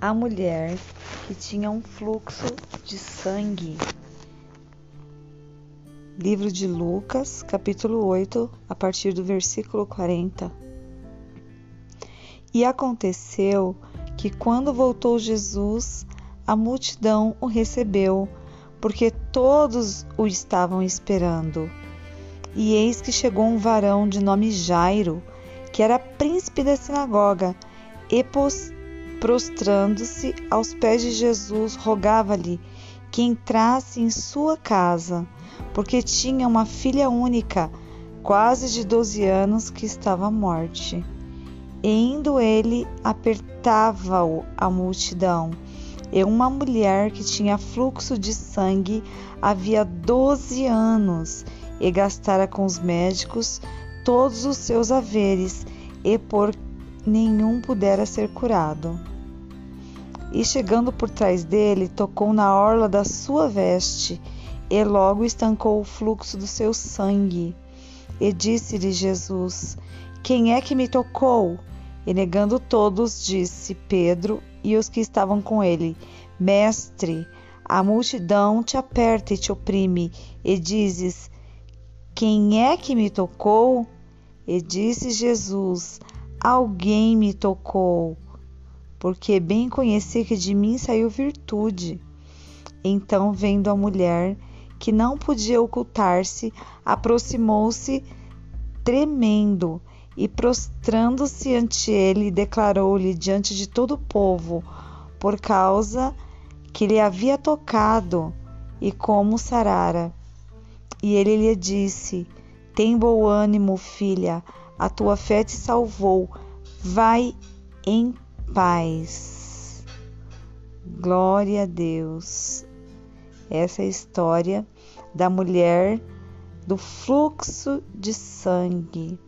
a mulher que tinha um fluxo de sangue. Livro de Lucas, capítulo 8, a partir do versículo 40. E aconteceu que quando voltou Jesus, a multidão o recebeu, porque todos o estavam esperando. E eis que chegou um varão de nome Jairo, que era príncipe da sinagoga, e prostrando-se aos pés de Jesus, rogava-lhe que entrasse em sua casa, porque tinha uma filha única, quase de doze anos, que estava morte. E indo ele, apertava-o a multidão. E uma mulher que tinha fluxo de sangue havia doze anos e gastara com os médicos todos os seus haveres, e por nenhum pudera ser curado. E chegando por trás dele, tocou na orla da sua veste, e logo estancou o fluxo do seu sangue. E disse-lhe Jesus: Quem é que me tocou? E negando todos, disse Pedro e os que estavam com ele: Mestre, a multidão te aperta e te oprime, e dizes: Quem é que me tocou? E disse Jesus: Alguém me tocou, porque bem conheci que de mim saiu virtude. Então, vendo a mulher, que não podia ocultar-se, aproximou-se tremendo e prostrando-se ante ele, declarou-lhe diante de todo o povo, por causa que lhe havia tocado e como sarara. E ele lhe disse: Tem bom ânimo, filha, a tua fé te salvou. Vai em paz. Glória a Deus. Essa é a história da mulher do fluxo de sangue.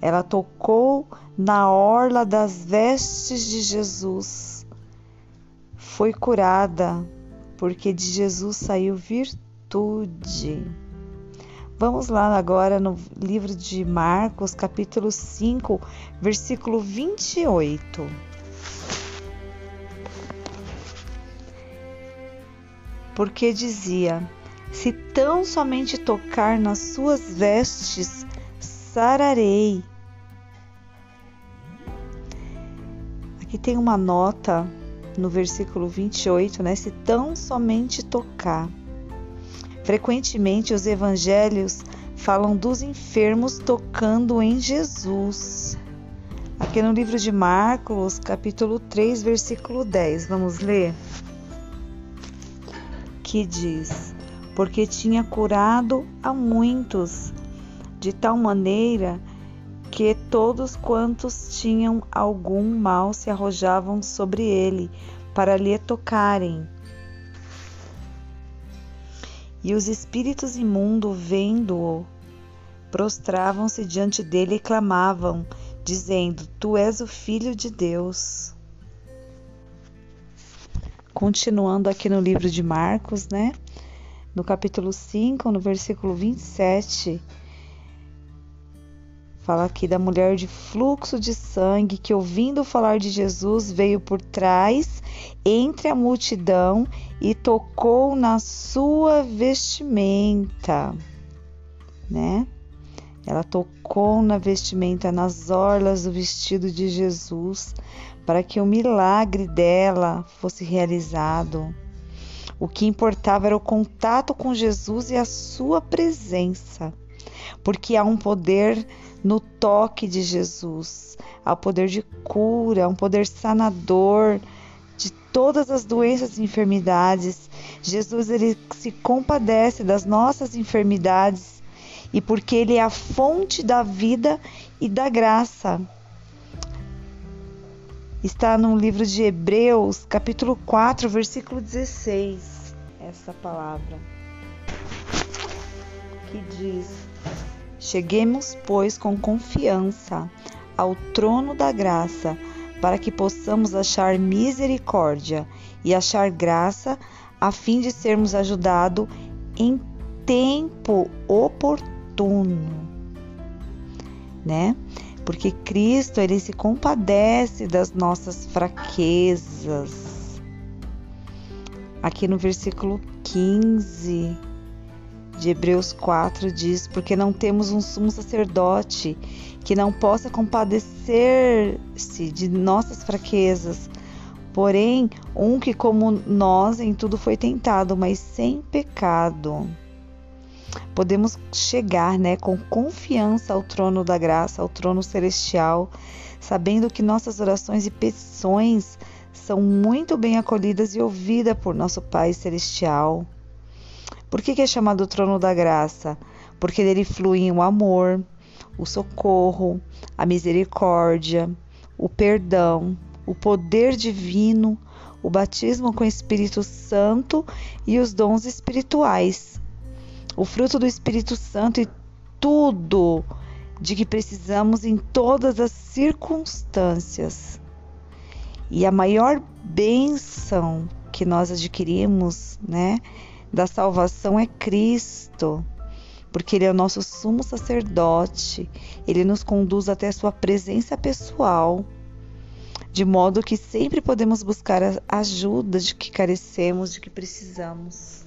Ela tocou na orla das vestes de Jesus. Foi curada, porque de Jesus saiu virtude. Vamos lá agora no livro de Marcos, capítulo 5, versículo 28. Porque dizia: Se tão somente tocar nas suas vestes, sararei. Aqui tem uma nota no versículo 28, né? Se tão somente tocar. Frequentemente os evangelhos falam dos enfermos tocando em Jesus. Aqui no livro de Marcos, capítulo 3, versículo 10, vamos ler? Que diz: Porque tinha curado a muitos de tal maneira que todos quantos tinham algum mal se arrojavam sobre ele para lhe tocarem. E os espíritos imundos, vendo-o, prostravam-se diante dele e clamavam, dizendo: Tu és o Filho de Deus. Continuando aqui no livro de Marcos, né? No capítulo 5, no versículo 27, Fala aqui da mulher de fluxo de sangue que, ouvindo falar de Jesus, veio por trás, entre a multidão e tocou na sua vestimenta, né? Ela tocou na vestimenta, nas orlas do vestido de Jesus, para que o milagre dela fosse realizado. O que importava era o contato com Jesus e a sua presença, porque há um poder no toque de Jesus. Há o poder de cura, um poder sanador de todas as doenças e enfermidades. Jesus ele se compadece das nossas enfermidades e porque ele é a fonte da vida e da graça. Está no livro de Hebreus, capítulo 4, versículo 16, essa palavra que diz: Cheguemos, pois, com confiança ao trono da graça, para que possamos achar misericórdia e achar graça, a fim de sermos ajudados em tempo oportuno. Né? porque Cristo ele se compadece das nossas fraquezas. Aqui no versículo 15 de Hebreus 4 diz: Porque não temos um sumo sacerdote que não possa compadecer-se de nossas fraquezas, porém, um que, como nós, em tudo foi tentado, mas sem pecado podemos chegar, né, com confiança ao trono da graça, ao trono celestial, sabendo que nossas orações e petições são muito bem acolhidas e ouvidas por nosso Pai celestial. Por que, que é chamado trono da graça? Porque dele fluem o amor, o socorro, a misericórdia, o perdão, o poder divino, o batismo com o Espírito Santo e os dons espirituais o fruto do Espírito Santo e tudo de que precisamos em todas as circunstâncias. E a maior bênção que nós adquirimos, né, da salvação é Cristo, porque ele é o nosso sumo sacerdote, ele nos conduz até a sua presença pessoal, de modo que sempre podemos buscar a ajuda de que carecemos, de que precisamos.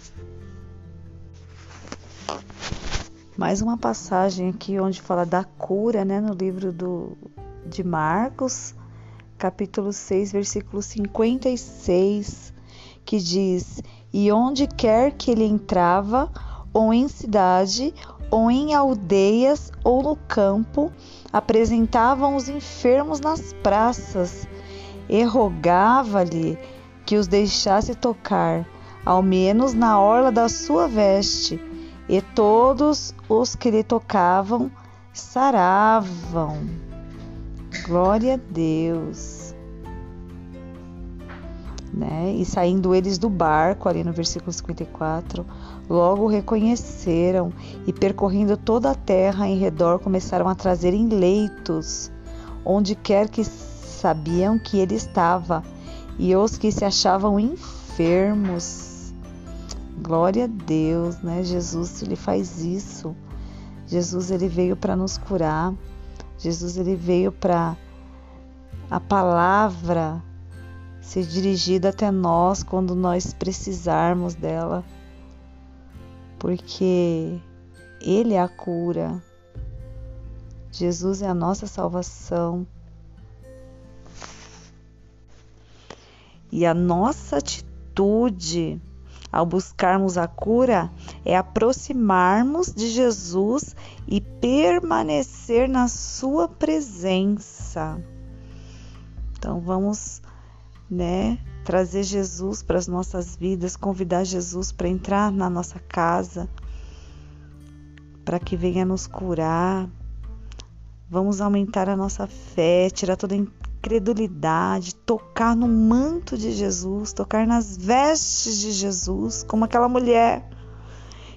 Mais uma passagem aqui onde fala da cura, né, no livro do, de Marcos, capítulo 6, versículo 56, que diz: E onde quer que ele entrava, ou em cidade, ou em aldeias, ou no campo, apresentavam os enfermos nas praças, e rogava-lhe que os deixasse tocar, ao menos na orla da sua veste e todos os que lhe tocavam saravam. Glória a Deus. Né? E saindo eles do barco, ali no versículo 54, logo reconheceram e percorrendo toda a terra em redor começaram a trazer em leitos, onde quer que sabiam que ele estava, e os que se achavam enfermos Glória a Deus, né? Jesus ele faz isso. Jesus ele veio para nos curar. Jesus ele veio para a palavra ser dirigida até nós quando nós precisarmos dela. Porque ele é a cura. Jesus é a nossa salvação. E a nossa atitude ao buscarmos a cura, é aproximarmos de Jesus e permanecer na Sua presença. Então vamos, né, trazer Jesus para as nossas vidas, convidar Jesus para entrar na nossa casa, para que venha nos curar. Vamos aumentar a nossa fé, tirar toda credulidade, tocar no manto de Jesus, tocar nas vestes de Jesus, como aquela mulher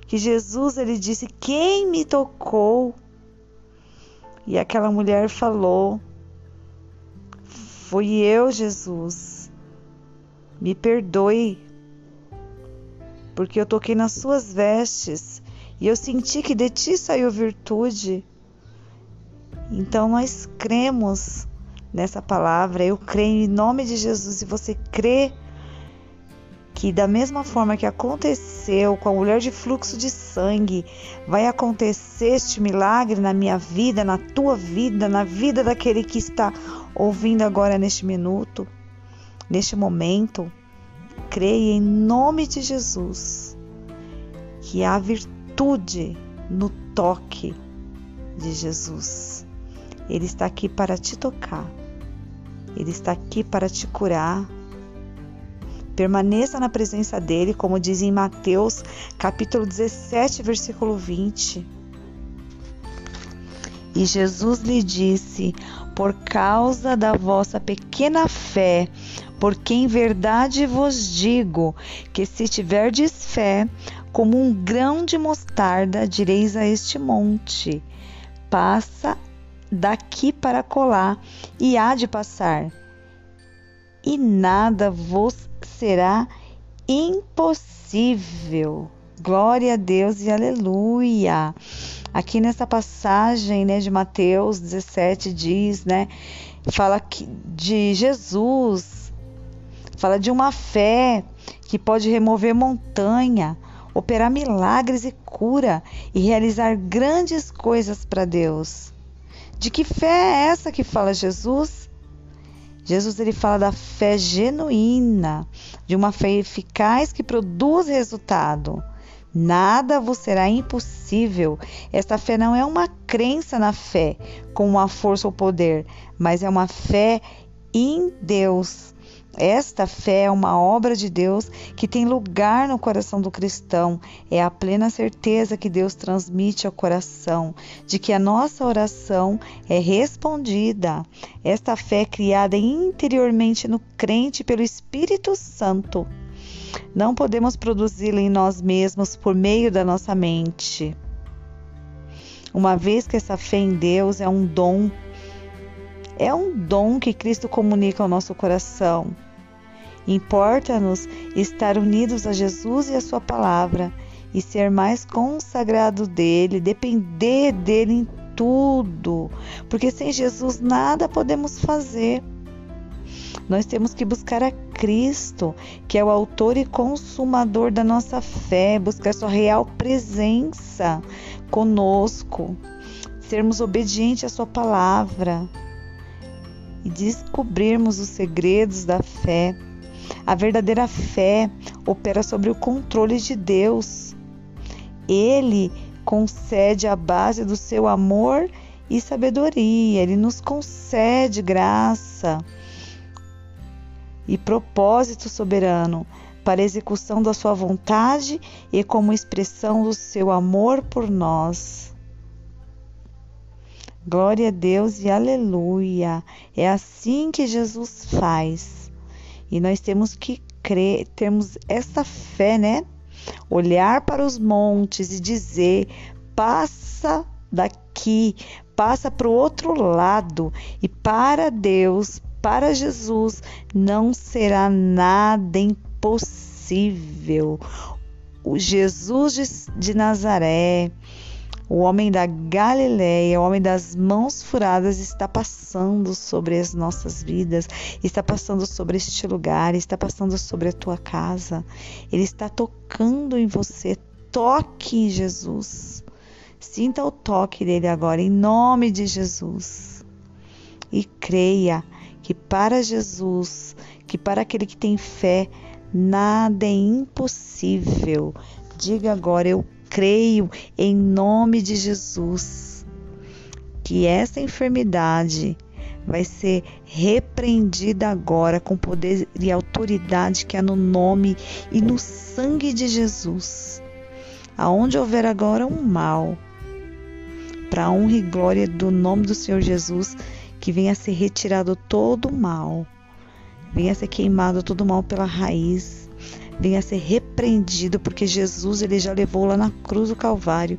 que Jesus ele disse: "Quem me tocou?" E aquela mulher falou: "Fui eu, Jesus. Me perdoe, porque eu toquei nas suas vestes e eu senti que de ti saiu virtude." Então nós cremos nessa palavra. Eu creio em nome de Jesus e você crê que da mesma forma que aconteceu com a mulher de fluxo de sangue, vai acontecer este milagre na minha vida, na tua vida, na vida daquele que está ouvindo agora neste minuto, neste momento. Creia em nome de Jesus que há virtude no toque de Jesus. Ele está aqui para te tocar. Ele está aqui para te curar. Permaneça na presença dele, como diz em Mateus, capítulo 17, versículo 20. E Jesus lhe disse: Por causa da vossa pequena fé, porque em verdade vos digo que se tiverdes fé, como um grão de mostarda, direis a este monte: passa daqui para colar, e há de passar, e nada vos será impossível. Glória a Deus e aleluia. Aqui nessa passagem, né, de Mateus 17 diz, né, fala de Jesus, fala de uma fé que pode remover montanha, operar milagres e cura e realizar grandes coisas para Deus. De que fé é essa que fala Jesus? Jesus ele fala da fé genuína, de uma fé eficaz que produz resultado. Nada vos será impossível. Esta fé não é uma crença na fé, com uma força ou poder, mas é uma fé em Deus. Esta fé é uma obra de Deus que tem lugar no coração do cristão. É a plena certeza que Deus transmite ao coração de que a nossa oração é respondida. Esta fé é criada interiormente no crente pelo Espírito Santo. Não podemos produzi-la em nós mesmos por meio da nossa mente. Uma vez que essa fé em Deus é um dom é um dom que Cristo comunica ao nosso coração. Importa-nos estar unidos a Jesus e a Sua palavra e ser mais consagrado dele, depender dele em tudo, porque sem Jesus nada podemos fazer. Nós temos que buscar a Cristo, que é o autor e consumador da nossa fé, buscar sua real presença conosco, sermos obedientes à sua palavra e descobrirmos os segredos da fé. A verdadeira fé opera sobre o controle de Deus. Ele concede a base do seu amor e sabedoria, ele nos concede graça e propósito soberano para execução da sua vontade e como expressão do seu amor por nós. Glória a Deus e aleluia. É assim que Jesus faz. E nós temos que crer, temos essa fé, né? Olhar para os montes e dizer: passa daqui, passa para o outro lado. E para Deus, para Jesus, não será nada impossível. O Jesus de, de Nazaré, o homem da Galileia, o homem das mãos furadas, está passando sobre as nossas vidas, está passando sobre este lugar, está passando sobre a tua casa. Ele está tocando em você. Toque Jesus. Sinta o toque dele agora, em nome de Jesus. E creia que para Jesus, que para aquele que tem fé, nada é impossível. Diga agora: Eu creio em nome de Jesus que essa enfermidade vai ser repreendida agora com poder e autoridade que há no nome e no sangue de Jesus. Aonde houver agora um mal, para honra e glória do nome do Senhor Jesus, que venha ser retirado todo o mal, venha ser queimado todo o mal pela raiz venha a ser repreendido, porque Jesus ele já levou lá na cruz do Calvário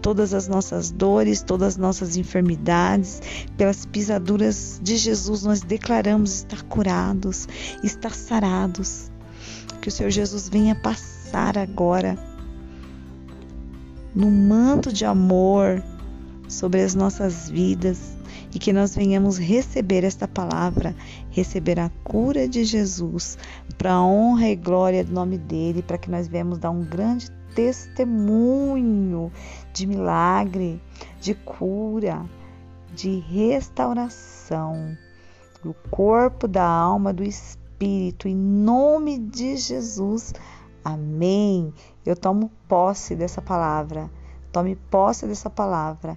todas as nossas dores, todas as nossas enfermidades. Pelas pisaduras de Jesus nós declaramos estar curados, estar sarados. Que o Senhor Jesus venha passar agora no manto de amor sobre as nossas vidas e que nós venhamos receber esta palavra, receber a cura de Jesus, para a honra e glória do nome dele, para que nós venhamos dar um grande testemunho de milagre, de cura, de restauração do corpo, da alma, do espírito, em nome de Jesus. Amém. Eu tomo posse dessa palavra. Tome posse dessa palavra